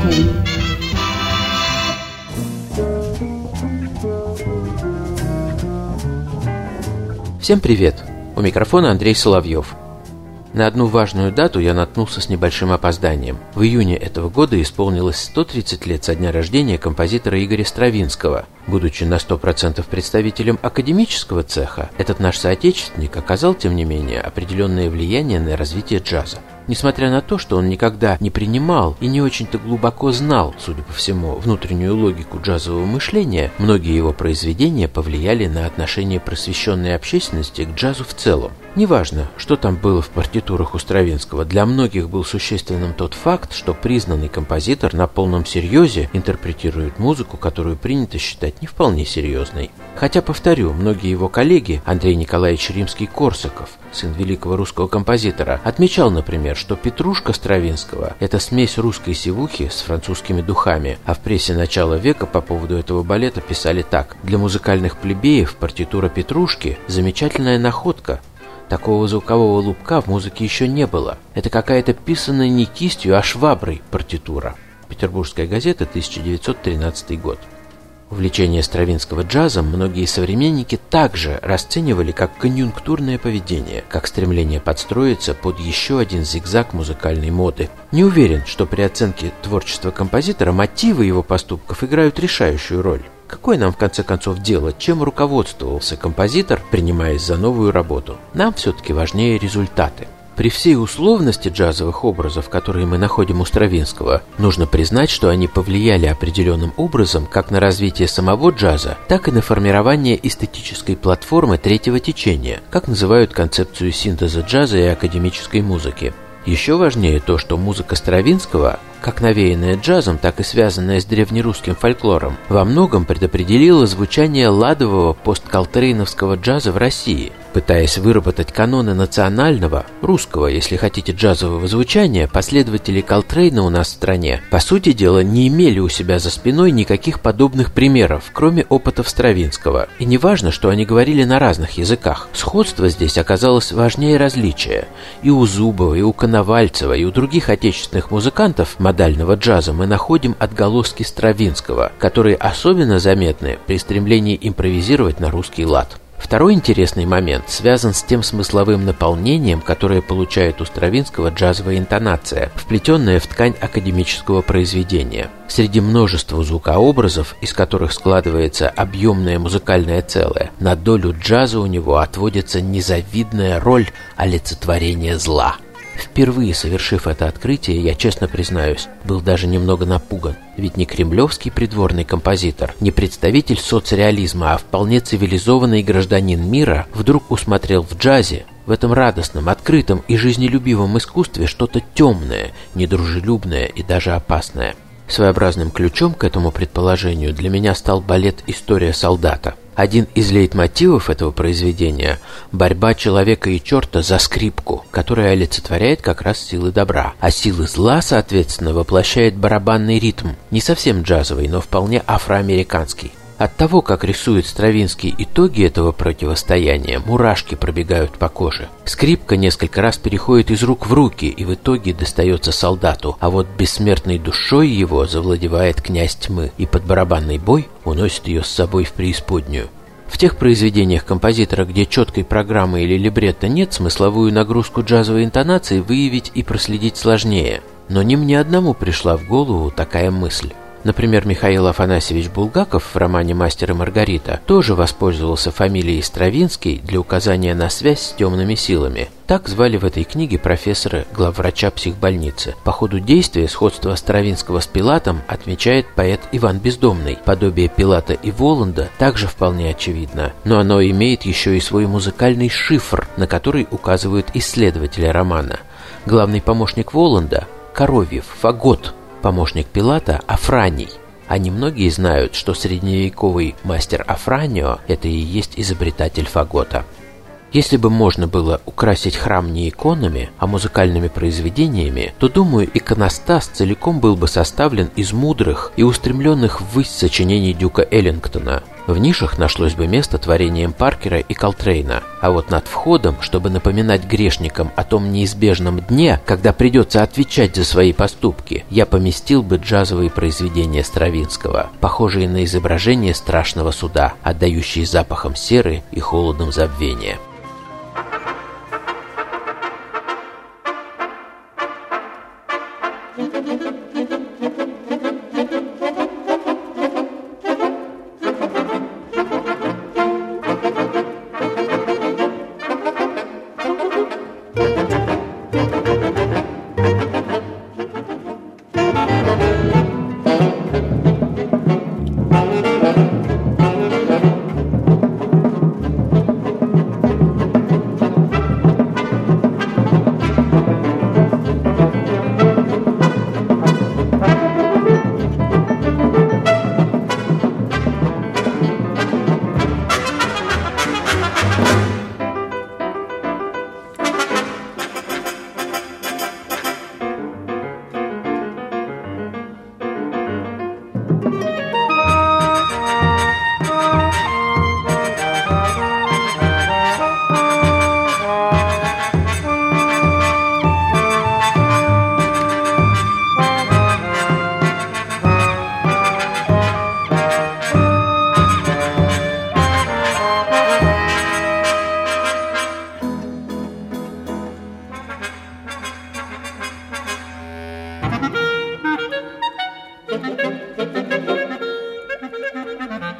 Сбоку Всем привет! У микрофона Андрей Соловьев. На одну важную дату я наткнулся с небольшим опозданием. В июне этого года исполнилось 130 лет со дня рождения композитора Игоря Стравинского. Будучи на 100% представителем академического цеха, этот наш соотечественник оказал, тем не менее, определенное влияние на развитие джаза. Несмотря на то, что он никогда не принимал и не очень-то глубоко знал, судя по всему, внутреннюю логику джазового мышления, многие его произведения повлияли на отношение просвещенной общественности к джазу в целом. Неважно, что там было в партитурах у Стравинского, для многих был существенным тот факт, что признанный композитор на полном серьезе интерпретирует музыку, которую принято считать не вполне серьезной. Хотя, повторю, многие его коллеги, Андрей Николаевич Римский-Корсаков, сын великого русского композитора, отмечал, например, что «Петрушка» Стравинского – это смесь русской сивухи с французскими духами, а в прессе начала века по поводу этого балета писали так «Для музыкальных плебеев партитура «Петрушки» – замечательная находка, Такого звукового лупка в музыке еще не было. Это какая-то писанная не кистью, а шваброй партитура. Петербургская газета, 1913 год. Увлечение Стравинского джазом многие современники также расценивали как конъюнктурное поведение, как стремление подстроиться под еще один зигзаг музыкальной моды. Не уверен, что при оценке творчества композитора мотивы его поступков играют решающую роль. Какое нам в конце концов дело, чем руководствовался композитор, принимаясь за новую работу? Нам все-таки важнее результаты. При всей условности джазовых образов, которые мы находим у Стравинского, нужно признать, что они повлияли определенным образом как на развитие самого джаза, так и на формирование эстетической платформы третьего течения, как называют концепцию синтеза джаза и академической музыки. Еще важнее то, что музыка Стравинского как навеянная джазом, так и связанная с древнерусским фольклором, во многом предопределила звучание ладового посткалтрейновского джаза в России. Пытаясь выработать каноны национального, русского, если хотите, джазового звучания, последователи Колтрейна у нас в стране, по сути дела, не имели у себя за спиной никаких подобных примеров, кроме опытов Стравинского. И не важно, что они говорили на разных языках. Сходство здесь оказалось важнее различия. И у Зубова, и у Коновальцева, и у других отечественных музыкантов модального джаза мы находим отголоски Стравинского, которые особенно заметны при стремлении импровизировать на русский лад. Второй интересный момент связан с тем смысловым наполнением, которое получает у Стравинского джазовая интонация, вплетенная в ткань академического произведения. Среди множества звукообразов, из которых складывается объемное музыкальное целое, на долю джаза у него отводится незавидная роль олицетворения зла – Впервые совершив это открытие, я честно признаюсь, был даже немного напуган. Ведь не кремлевский придворный композитор, не представитель соцреализма, а вполне цивилизованный гражданин мира вдруг усмотрел в джазе, в этом радостном, открытом и жизнелюбивом искусстве что-то темное, недружелюбное и даже опасное. Своеобразным ключом к этому предположению для меня стал балет «История солдата». Один из лейтмотивов этого произведения – борьба человека и черта за скрипку, которая олицетворяет как раз силы добра, а силы зла, соответственно, воплощает барабанный ритм, не совсем джазовый, но вполне афроамериканский. От того, как рисует Стравинский итоги этого противостояния, мурашки пробегают по коже. Скрипка несколько раз переходит из рук в руки и в итоге достается солдату, а вот бессмертной душой его завладевает князь тьмы, и под барабанный бой уносит ее с собой в преисподнюю. В тех произведениях композитора, где четкой программы или либретто нет, смысловую нагрузку джазовой интонации выявить и проследить сложнее. Но не мне одному пришла в голову такая мысль. Например, Михаил Афанасьевич Булгаков в романе «Мастер и Маргарита» тоже воспользовался фамилией Стравинский для указания на связь с темными силами. Так звали в этой книге профессора, главврача психбольницы. По ходу действия сходство Стравинского с Пилатом отмечает поэт Иван Бездомный. Подобие Пилата и Воланда также вполне очевидно, но оно имеет еще и свой музыкальный шифр, на который указывают исследователи романа. Главный помощник Воланда – Коровьев, Фагот – помощник Пилата Афраний. А немногие знают, что средневековый мастер Афранио – это и есть изобретатель фагота. Если бы можно было украсить храм не иконами, а музыкальными произведениями, то, думаю, иконостас целиком был бы составлен из мудрых и устремленных ввысь сочинений Дюка Эллингтона. В нишах нашлось бы место творениям Паркера и Колтрейна, а вот над входом, чтобы напоминать грешникам о том неизбежном дне, когда придется отвечать за свои поступки, я поместил бы джазовые произведения Стравинского, похожие на изображение страшного суда, отдающие запахом серы и холодом забвения.